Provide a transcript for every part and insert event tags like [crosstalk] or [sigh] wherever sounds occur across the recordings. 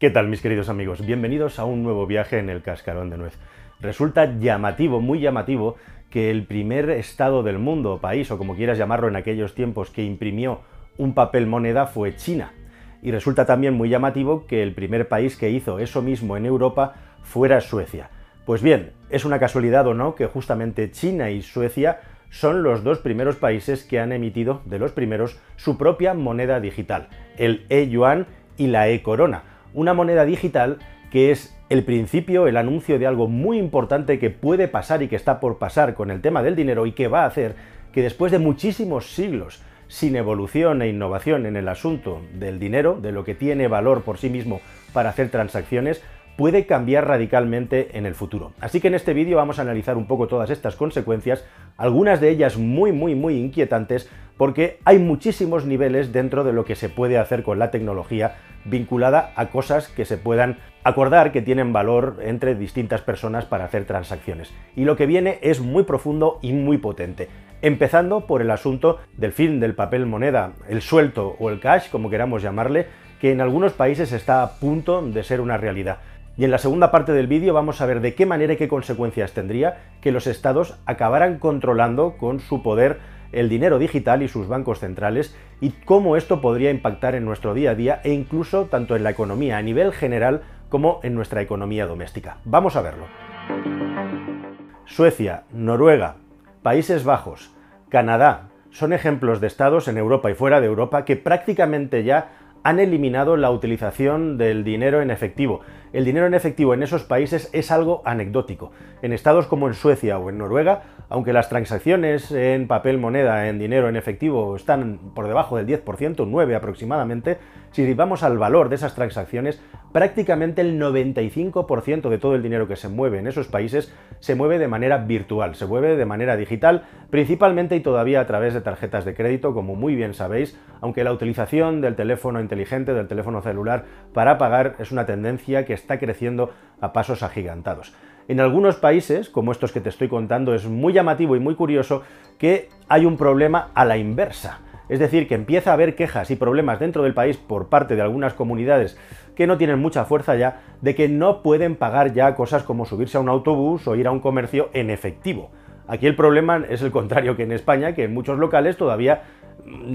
¿Qué tal mis queridos amigos? Bienvenidos a un nuevo viaje en el cascarón de nuez. Resulta llamativo, muy llamativo, que el primer estado del mundo, país o como quieras llamarlo en aquellos tiempos, que imprimió un papel moneda fue China. Y resulta también muy llamativo que el primer país que hizo eso mismo en Europa fuera Suecia. Pues bien, es una casualidad o no que justamente China y Suecia son los dos primeros países que han emitido, de los primeros, su propia moneda digital, el e-yuan y la e-corona, una moneda digital que es el principio, el anuncio de algo muy importante que puede pasar y que está por pasar con el tema del dinero y que va a hacer que después de muchísimos siglos sin evolución e innovación en el asunto del dinero, de lo que tiene valor por sí mismo para hacer transacciones, puede cambiar radicalmente en el futuro. Así que en este vídeo vamos a analizar un poco todas estas consecuencias, algunas de ellas muy muy muy inquietantes, porque hay muchísimos niveles dentro de lo que se puede hacer con la tecnología vinculada a cosas que se puedan acordar que tienen valor entre distintas personas para hacer transacciones. Y lo que viene es muy profundo y muy potente. Empezando por el asunto del fin del papel moneda, el suelto o el cash, como queramos llamarle, que en algunos países está a punto de ser una realidad. Y en la segunda parte del vídeo vamos a ver de qué manera y qué consecuencias tendría que los estados acabaran controlando con su poder el dinero digital y sus bancos centrales y cómo esto podría impactar en nuestro día a día e incluso tanto en la economía a nivel general como en nuestra economía doméstica. Vamos a verlo. Suecia, Noruega, Países Bajos, Canadá, son ejemplos de estados en Europa y fuera de Europa que prácticamente ya han eliminado la utilización del dinero en efectivo. El dinero en efectivo en esos países es algo anecdótico. En estados como en Suecia o en Noruega, aunque las transacciones en papel moneda, en dinero en efectivo, están por debajo del 10%, 9 aproximadamente, si vamos al valor de esas transacciones, prácticamente el 95% de todo el dinero que se mueve en esos países se mueve de manera virtual, se mueve de manera digital, principalmente y todavía a través de tarjetas de crédito, como muy bien sabéis, aunque la utilización del teléfono inteligente, del teléfono celular para pagar es una tendencia que está creciendo a pasos agigantados. En algunos países, como estos que te estoy contando, es muy llamativo y muy curioso que hay un problema a la inversa. Es decir, que empieza a haber quejas y problemas dentro del país por parte de algunas comunidades que no tienen mucha fuerza ya, de que no pueden pagar ya cosas como subirse a un autobús o ir a un comercio en efectivo. Aquí el problema es el contrario que en España, que en muchos locales todavía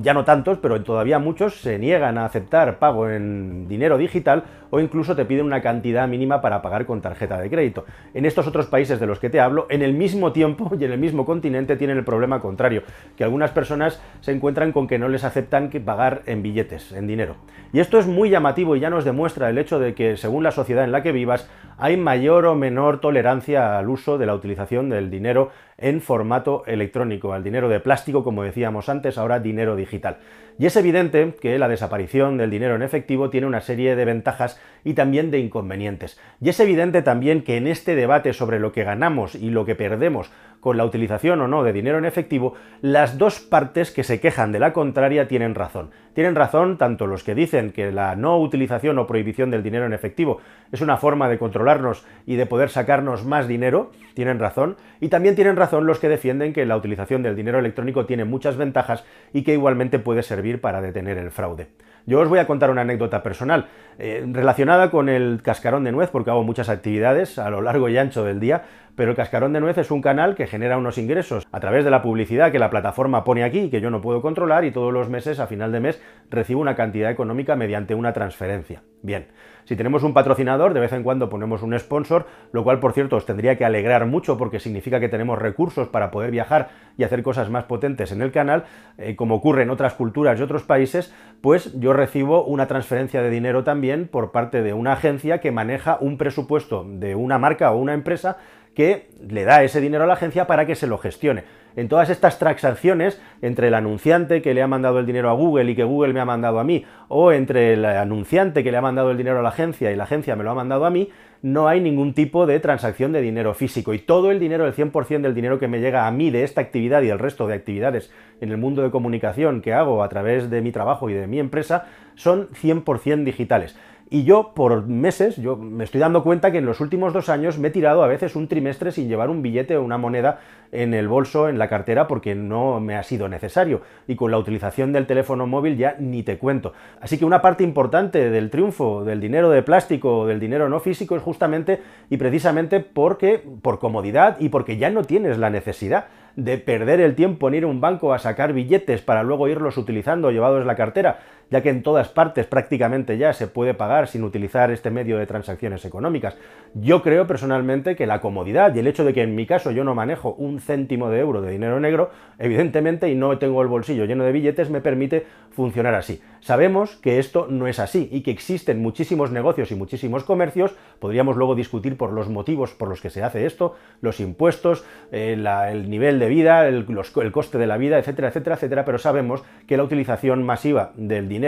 ya no tantos, pero todavía muchos se niegan a aceptar pago en dinero digital o incluso te piden una cantidad mínima para pagar con tarjeta de crédito. En estos otros países de los que te hablo, en el mismo tiempo [laughs] y en el mismo continente tienen el problema contrario, que algunas personas se encuentran con que no les aceptan que pagar en billetes, en dinero. Y esto es muy llamativo y ya nos demuestra el hecho de que según la sociedad en la que vivas hay mayor o menor tolerancia al uso de la utilización del dinero en formato electrónico, al dinero de plástico, como decíamos antes, ahora dinero digital. Y es evidente que la desaparición del dinero en efectivo tiene una serie de ventajas y también de inconvenientes. Y es evidente también que en este debate sobre lo que ganamos y lo que perdemos con la utilización o no de dinero en efectivo, las dos partes que se quejan de la contraria tienen razón. Tienen razón tanto los que dicen que la no utilización o prohibición del dinero en efectivo es una forma de controlarnos y de poder sacarnos más dinero, tienen razón, y también tienen razón los que defienden que la utilización del dinero electrónico tiene muchas ventajas y que igualmente puede servir para detener el fraude. Yo os voy a contar una anécdota personal eh, relacionada con el cascarón de nuez, porque hago muchas actividades a lo largo y ancho del día, pero el Cascarón de Nuez es un canal que genera unos ingresos a través de la publicidad que la plataforma pone aquí, que yo no puedo controlar, y todos los meses, a final de mes, recibo una cantidad económica mediante una transferencia. Bien, si tenemos un patrocinador, de vez en cuando ponemos un sponsor, lo cual, por cierto, os tendría que alegrar mucho porque significa que tenemos recursos para poder viajar y hacer cosas más potentes en el canal, eh, como ocurre en otras culturas y otros países, pues yo recibo una transferencia de dinero también por parte de una agencia que maneja un presupuesto de una marca o una empresa que le da ese dinero a la agencia para que se lo gestione. En todas estas transacciones, entre el anunciante que le ha mandado el dinero a Google y que Google me ha mandado a mí, o entre el anunciante que le ha mandado el dinero a la agencia y la agencia me lo ha mandado a mí, no hay ningún tipo de transacción de dinero físico. Y todo el dinero, el 100% del dinero que me llega a mí de esta actividad y el resto de actividades en el mundo de comunicación que hago a través de mi trabajo y de mi empresa, son 100% digitales. Y yo, por meses, yo me estoy dando cuenta que en los últimos dos años me he tirado a veces un trimestre sin llevar un billete o una moneda en el bolso, en la cartera, porque no me ha sido necesario. Y con la utilización del teléfono móvil ya ni te cuento. Así que una parte importante del triunfo del dinero de plástico o del dinero no físico es justamente y precisamente porque, por comodidad y porque ya no tienes la necesidad de perder el tiempo en ir a un banco a sacar billetes para luego irlos utilizando llevados en la cartera, ya que en todas partes prácticamente ya se puede pagar sin utilizar este medio de transacciones económicas. Yo creo personalmente que la comodidad y el hecho de que en mi caso yo no manejo un céntimo de euro de dinero negro, evidentemente, y no tengo el bolsillo lleno de billetes, me permite funcionar así. Sabemos que esto no es así y que existen muchísimos negocios y muchísimos comercios, podríamos luego discutir por los motivos por los que se hace esto, los impuestos, eh, el nivel de vida, el, el coste de la vida, etcétera, etcétera, etcétera, pero sabemos que la utilización masiva del dinero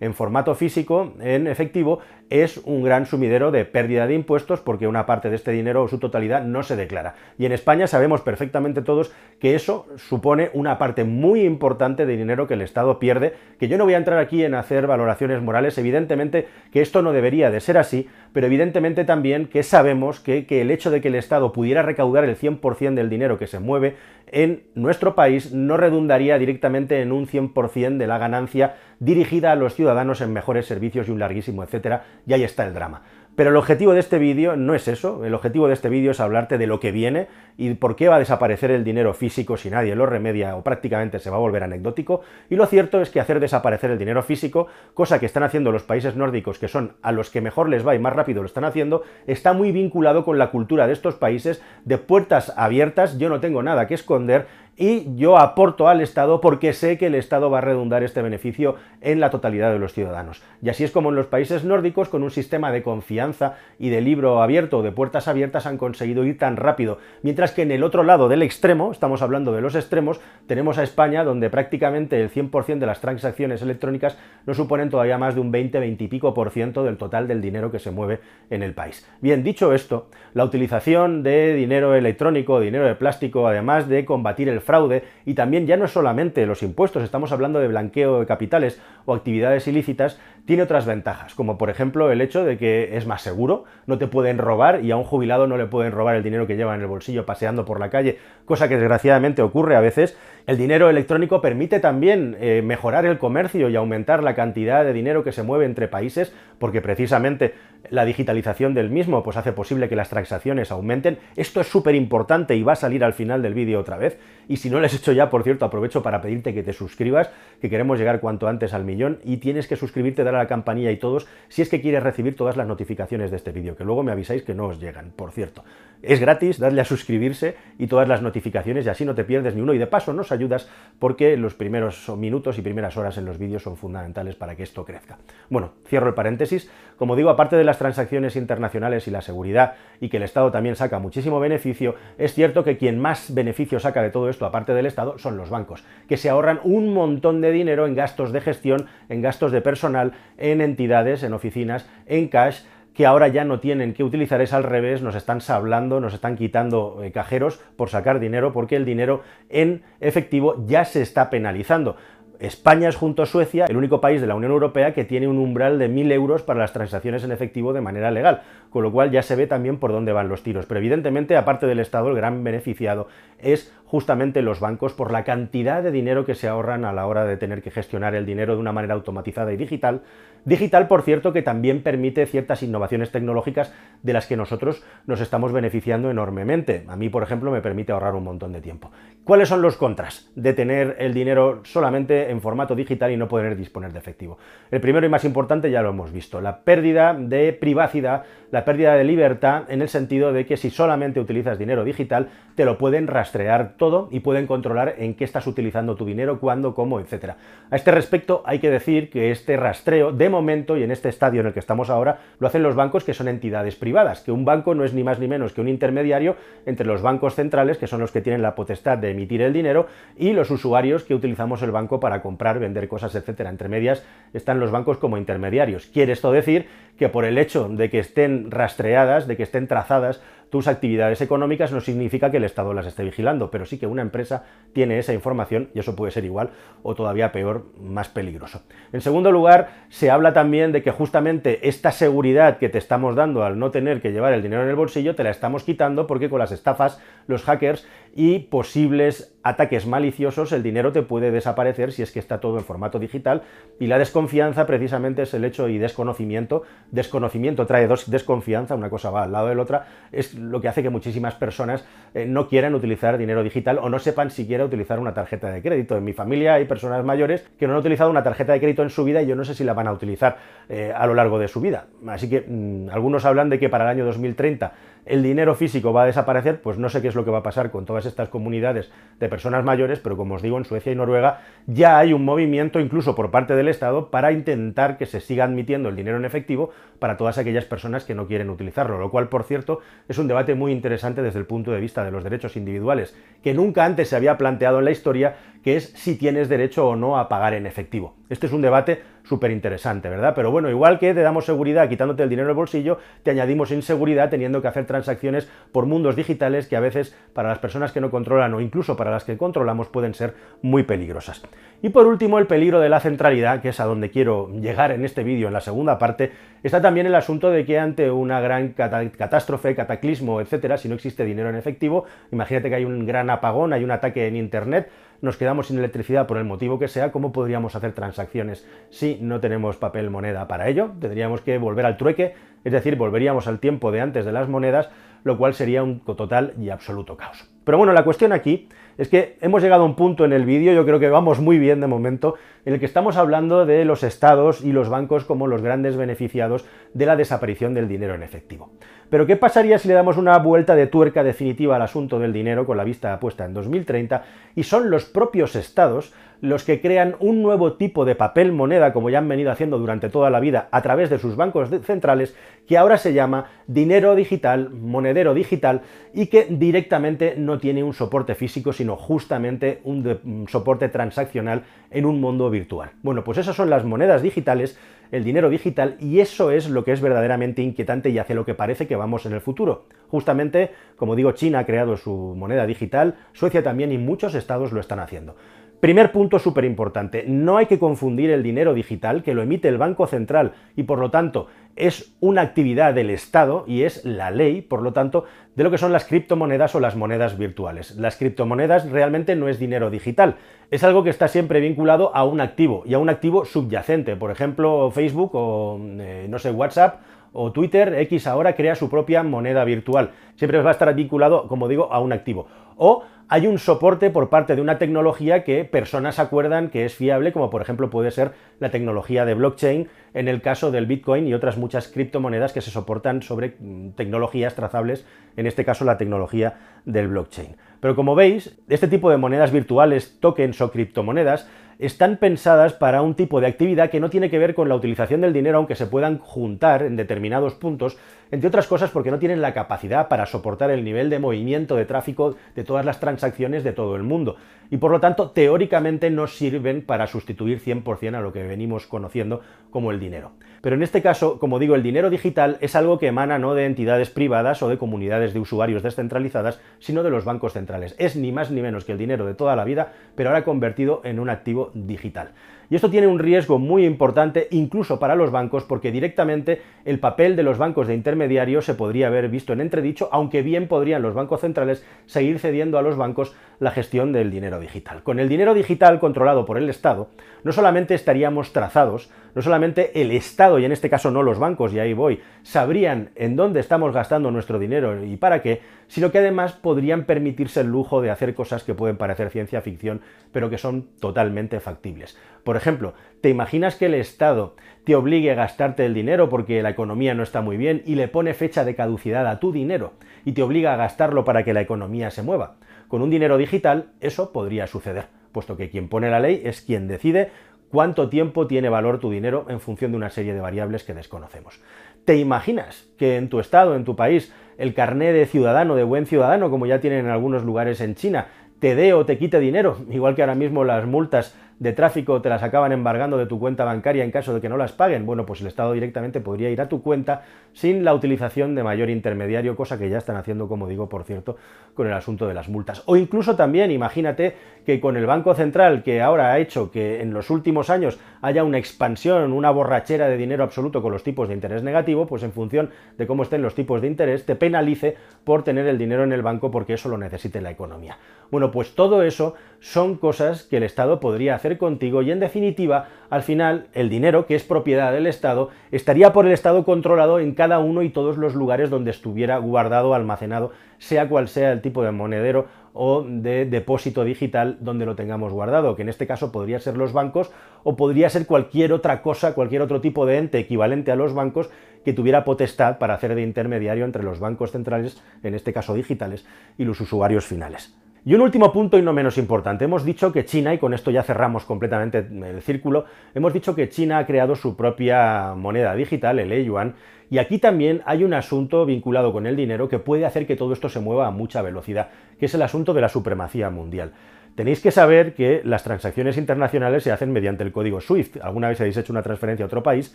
en formato físico, en efectivo, es un gran sumidero de pérdida de impuestos porque una parte de este dinero o su totalidad no se declara. Y en España sabemos perfectamente todos que eso supone una parte muy importante de dinero que el Estado pierde, que yo no voy a entrar aquí en hacer valoraciones morales, evidentemente que esto no debería de ser así, pero evidentemente también que sabemos que, que el hecho de que el Estado pudiera recaudar el 100% del dinero que se mueve en nuestro país no redundaría directamente en un 100% de la ganancia dirigida a los ciudadanos en mejores servicios y un larguísimo etcétera, y ahí está el drama. Pero el objetivo de este vídeo no es eso, el objetivo de este vídeo es hablarte de lo que viene y por qué va a desaparecer el dinero físico si nadie lo remedia o prácticamente se va a volver anecdótico. Y lo cierto es que hacer desaparecer el dinero físico, cosa que están haciendo los países nórdicos, que son a los que mejor les va y más rápido lo están haciendo, está muy vinculado con la cultura de estos países de puertas abiertas, yo no tengo nada que esconder y yo aporto al Estado porque sé que el Estado va a redundar este beneficio en la totalidad de los ciudadanos. Y así es como en los países nórdicos, con un sistema de confianza y de libro abierto o de puertas abiertas, han conseguido ir tan rápido. Mientras que en el otro lado del extremo, estamos hablando de los extremos, tenemos a España, donde prácticamente el 100% de las transacciones electrónicas no suponen todavía más de un 20, 20 y pico por ciento del total del dinero que se mueve en el país. Bien, dicho esto, la utilización de dinero electrónico, dinero de plástico, además de combatir el fraude y también ya no solamente los impuestos, estamos hablando de blanqueo de capitales o actividades ilícitas, tiene otras ventajas, como por ejemplo el hecho de que es más seguro, no te pueden robar y a un jubilado no le pueden robar el dinero que lleva en el bolsillo paseando por la calle, cosa que desgraciadamente ocurre a veces. El dinero electrónico permite también eh, mejorar el comercio y aumentar la cantidad de dinero que se mueve entre países, porque precisamente la digitalización del mismo pues hace posible que las transacciones aumenten. Esto es súper importante y va a salir al final del vídeo otra vez. Y si no lo has hecho ya, por cierto, aprovecho para pedirte que te suscribas, que queremos llegar cuanto antes al millón y tienes que suscribirte, dar a la campanilla y todos, si es que quieres recibir todas las notificaciones de este vídeo, que luego me avisáis que no os llegan, por cierto. Es gratis, dadle a suscribirse y todas las notificaciones y así no te pierdes ni uno y de paso nos ayudas porque los primeros minutos y primeras horas en los vídeos son fundamentales para que esto crezca. Bueno, cierro el paréntesis. Como digo, aparte de las transacciones internacionales y la seguridad y que el Estado también saca muchísimo beneficio, es cierto que quien más beneficio saca de todo esto, aparte del Estado, son los bancos, que se ahorran un montón de dinero en gastos de gestión, en gastos de personal, en entidades, en oficinas, en cash, que ahora ya no tienen que utilizar es al revés, nos están sablando, nos están quitando eh, cajeros por sacar dinero porque el dinero en efectivo ya se está penalizando. España es junto a Suecia el único país de la Unión Europea que tiene un umbral de 1.000 euros para las transacciones en efectivo de manera legal, con lo cual ya se ve también por dónde van los tiros. Pero evidentemente, aparte del Estado, el gran beneficiado es justamente los bancos por la cantidad de dinero que se ahorran a la hora de tener que gestionar el dinero de una manera automatizada y digital. Digital, por cierto, que también permite ciertas innovaciones tecnológicas de las que nosotros nos estamos beneficiando enormemente. A mí, por ejemplo, me permite ahorrar un montón de tiempo. ¿Cuáles son los contras de tener el dinero solamente en formato digital y no poder disponer de efectivo? El primero y más importante ya lo hemos visto, la pérdida de privacidad, la pérdida de libertad en el sentido de que si solamente utilizas dinero digital, te lo pueden rastrear todo y pueden controlar en qué estás utilizando tu dinero, cuándo, cómo, etc. A este respecto hay que decir que este rastreo, de momento y en este estadio en el que estamos ahora, lo hacen los bancos que son entidades privadas, que un banco no es ni más ni menos que un intermediario entre los bancos centrales, que son los que tienen la potestad de emitir el dinero, y los usuarios que utilizamos el banco para comprar, vender cosas, etc. Entre medias están los bancos como intermediarios. Quiere esto decir que por el hecho de que estén rastreadas, de que estén trazadas tus actividades económicas no significa que el Estado las esté vigilando, pero sí que una empresa tiene esa información y eso puede ser igual o todavía peor, más peligroso. En segundo lugar, se habla también de que justamente esta seguridad que te estamos dando al no tener que llevar el dinero en el bolsillo, te la estamos quitando porque con las estafas, los hackers y posibles ataques maliciosos, el dinero te puede desaparecer si es que está todo en formato digital y la desconfianza precisamente es el hecho y desconocimiento. Desconocimiento trae dos desconfianza, una cosa va al lado de la otra, es lo que hace que muchísimas personas eh, no quieran utilizar dinero digital o no sepan siquiera utilizar una tarjeta de crédito. En mi familia hay personas mayores que no han utilizado una tarjeta de crédito en su vida y yo no sé si la van a utilizar eh, a lo largo de su vida. Así que mm, algunos hablan de que para el año 2030 el dinero físico va a desaparecer, pues no sé qué es lo que va a pasar con todas estas comunidades de personas mayores, pero como os digo, en Suecia y Noruega ya hay un movimiento, incluso por parte del Estado, para intentar que se siga admitiendo el dinero en efectivo para todas aquellas personas que no quieren utilizarlo, lo cual, por cierto, es un debate muy interesante desde el punto de vista de los derechos individuales, que nunca antes se había planteado en la historia, que es si tienes derecho o no a pagar en efectivo. Este es un debate súper interesante, ¿verdad? Pero bueno, igual que te damos seguridad quitándote el dinero del bolsillo, te añadimos inseguridad teniendo que hacer transacciones por mundos digitales que a veces para las personas que no controlan o incluso para las que controlamos pueden ser muy peligrosas. Y por último, el peligro de la centralidad, que es a donde quiero llegar en este vídeo, en la segunda parte, está también el asunto de que ante una gran catástrofe, cataclismo, etcétera, si no existe dinero en efectivo, imagínate que hay un gran apagón, hay un ataque en Internet, nos quedamos sin electricidad por el motivo que sea, ¿cómo podríamos hacer transacciones si no tenemos papel moneda para ello? Tendríamos que volver al trueque, es decir, volveríamos al tiempo de antes de las monedas, lo cual sería un total y absoluto caos. Pero bueno, la cuestión aquí es que hemos llegado a un punto en el vídeo, yo creo que vamos muy bien de momento, en el que estamos hablando de los estados y los bancos como los grandes beneficiados de la desaparición del dinero en efectivo. Pero ¿qué pasaría si le damos una vuelta de tuerca definitiva al asunto del dinero con la vista puesta en 2030 y son los propios estados los que crean un nuevo tipo de papel moneda, como ya han venido haciendo durante toda la vida a través de sus bancos centrales, que ahora se llama dinero digital, monedero digital, y que directamente no tiene un soporte físico, sino justamente un soporte transaccional en un mundo virtual. Bueno, pues esas son las monedas digitales, el dinero digital, y eso es lo que es verdaderamente inquietante y hace lo que parece que vamos en el futuro. Justamente, como digo, China ha creado su moneda digital, Suecia también y muchos estados lo están haciendo. Primer punto súper importante, no hay que confundir el dinero digital que lo emite el Banco Central y por lo tanto es una actividad del Estado y es la ley, por lo tanto, de lo que son las criptomonedas o las monedas virtuales. Las criptomonedas realmente no es dinero digital, es algo que está siempre vinculado a un activo y a un activo subyacente, por ejemplo Facebook o eh, no sé, WhatsApp o Twitter, X ahora crea su propia moneda virtual. Siempre va a estar vinculado, como digo, a un activo. O hay un soporte por parte de una tecnología que personas acuerdan que es fiable, como por ejemplo puede ser la tecnología de blockchain en el caso del Bitcoin y otras muchas criptomonedas que se soportan sobre mm, tecnologías trazables, en este caso la tecnología del blockchain. Pero como veis, este tipo de monedas virtuales, tokens o criptomonedas, están pensadas para un tipo de actividad que no tiene que ver con la utilización del dinero, aunque se puedan juntar en determinados puntos, entre otras cosas porque no tienen la capacidad para soportar el nivel de movimiento de tráfico de todas las transacciones de todo el mundo. Y por lo tanto, teóricamente no sirven para sustituir 100% a lo que venimos conociendo como el dinero. Pero en este caso, como digo, el dinero digital es algo que emana no de entidades privadas o de comunidades de usuarios descentralizadas, sino de los bancos centrales. Es ni más ni menos que el dinero de toda la vida, pero ahora convertido en un activo digital. Y esto tiene un riesgo muy importante incluso para los bancos porque directamente el papel de los bancos de intermediario se podría haber visto en entredicho, aunque bien podrían los bancos centrales seguir cediendo a los bancos la gestión del dinero digital. Con el dinero digital controlado por el Estado, no solamente estaríamos trazados, no solamente el Estado, y en este caso no los bancos, y ahí voy, sabrían en dónde estamos gastando nuestro dinero y para qué, sino que además podrían permitirse el lujo de hacer cosas que pueden parecer ciencia ficción, pero que son totalmente factibles. Por ejemplo, ¿te imaginas que el Estado te obligue a gastarte el dinero porque la economía no está muy bien y le pone fecha de caducidad a tu dinero y te obliga a gastarlo para que la economía se mueva? Con un dinero digital eso podría suceder, puesto que quien pone la ley es quien decide cuánto tiempo tiene valor tu dinero en función de una serie de variables que desconocemos. ¿Te imaginas que en tu estado, en tu país, el carné de ciudadano, de buen ciudadano, como ya tienen en algunos lugares en China, te dé o te quite dinero, igual que ahora mismo las multas de tráfico te las acaban embargando de tu cuenta bancaria en caso de que no las paguen, bueno, pues el Estado directamente podría ir a tu cuenta sin la utilización de mayor intermediario, cosa que ya están haciendo, como digo, por cierto, con el asunto de las multas. O incluso también, imagínate que con el Banco Central, que ahora ha hecho que en los últimos años haya una expansión, una borrachera de dinero absoluto con los tipos de interés negativo, pues en función de cómo estén los tipos de interés, te penalice por tener el dinero en el banco porque eso lo necesite la economía. Bueno, pues todo eso son cosas que el Estado podría hacer contigo y en definitiva, al final, el dinero, que es propiedad del Estado, estaría por el Estado controlado en cada uno y todos los lugares donde estuviera guardado, almacenado, sea cual sea el tipo de monedero o de depósito digital donde lo tengamos guardado, que en este caso podría ser los bancos o podría ser cualquier otra cosa, cualquier otro tipo de ente equivalente a los bancos que tuviera potestad para hacer de intermediario entre los bancos centrales, en este caso digitales, y los usuarios finales. Y un último punto y no menos importante. Hemos dicho que China, y con esto ya cerramos completamente el círculo, hemos dicho que China ha creado su propia moneda digital, el yuan, y aquí también hay un asunto vinculado con el dinero que puede hacer que todo esto se mueva a mucha velocidad, que es el asunto de la supremacía mundial. Tenéis que saber que las transacciones internacionales se hacen mediante el código SWIFT. Alguna vez habéis hecho una transferencia a otro país,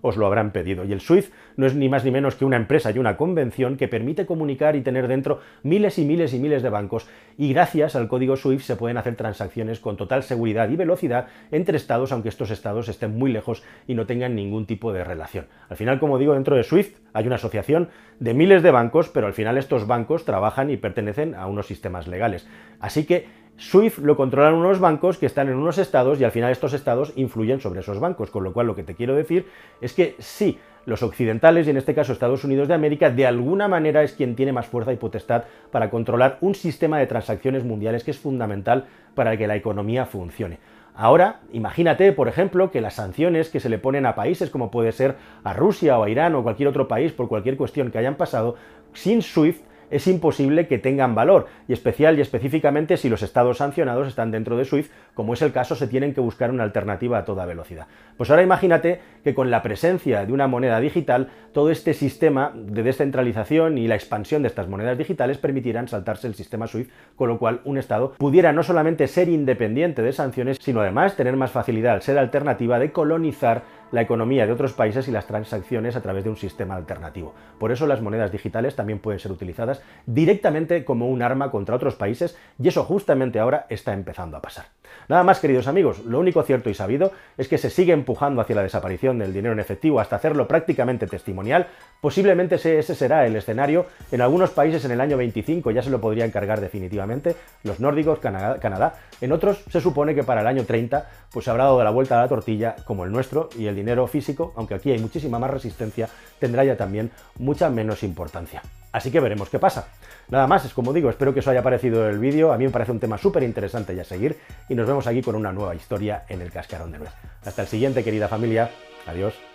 os lo habrán pedido. Y el SWIFT no es ni más ni menos que una empresa y una convención que permite comunicar y tener dentro miles y miles y miles de bancos. Y gracias al código SWIFT se pueden hacer transacciones con total seguridad y velocidad entre estados, aunque estos estados estén muy lejos y no tengan ningún tipo de relación. Al final, como digo, dentro de SWIFT hay una asociación de miles de bancos, pero al final estos bancos trabajan y pertenecen a unos sistemas legales. Así que SWIFT lo controlan unos bancos que están en unos estados y al final estos estados influyen sobre esos bancos, con lo cual lo que te quiero decir es que sí, los occidentales, y en este caso Estados Unidos de América, de alguna manera es quien tiene más fuerza y potestad para controlar un sistema de transacciones mundiales que es fundamental para que la economía funcione. Ahora, imagínate, por ejemplo, que las sanciones que se le ponen a países como puede ser a Rusia o a Irán o cualquier otro país por cualquier cuestión que hayan pasado, sin SWIFT es imposible que tengan valor, y especial y específicamente si los estados sancionados están dentro de SWIFT, como es el caso, se tienen que buscar una alternativa a toda velocidad. Pues ahora imagínate que con la presencia de una moneda digital, todo este sistema de descentralización y la expansión de estas monedas digitales permitirán saltarse el sistema SWIFT, con lo cual un estado pudiera no solamente ser independiente de sanciones, sino además tener más facilidad al ser alternativa de colonizar la economía de otros países y las transacciones a través de un sistema alternativo. Por eso las monedas digitales también pueden ser utilizadas directamente como un arma contra otros países y eso justamente ahora está empezando a pasar. Nada más, queridos amigos, lo único cierto y sabido es que se sigue empujando hacia la desaparición del dinero en efectivo hasta hacerlo prácticamente testimonial. Posiblemente ese será el escenario. En algunos países en el año 25 ya se lo podría encargar definitivamente, los nórdicos, Canadá. En otros se supone que para el año 30 pues se habrá dado la vuelta a la tortilla como el nuestro y el dinero físico, aunque aquí hay muchísima más resistencia, tendrá ya también mucha menos importancia. Así que veremos qué pasa. Nada más, es como digo, espero que os haya parecido el vídeo, a mí me parece un tema súper interesante ya seguir y nos vemos aquí con una nueva historia en el Cascarón de Nuez. Hasta el siguiente, querida familia. Adiós.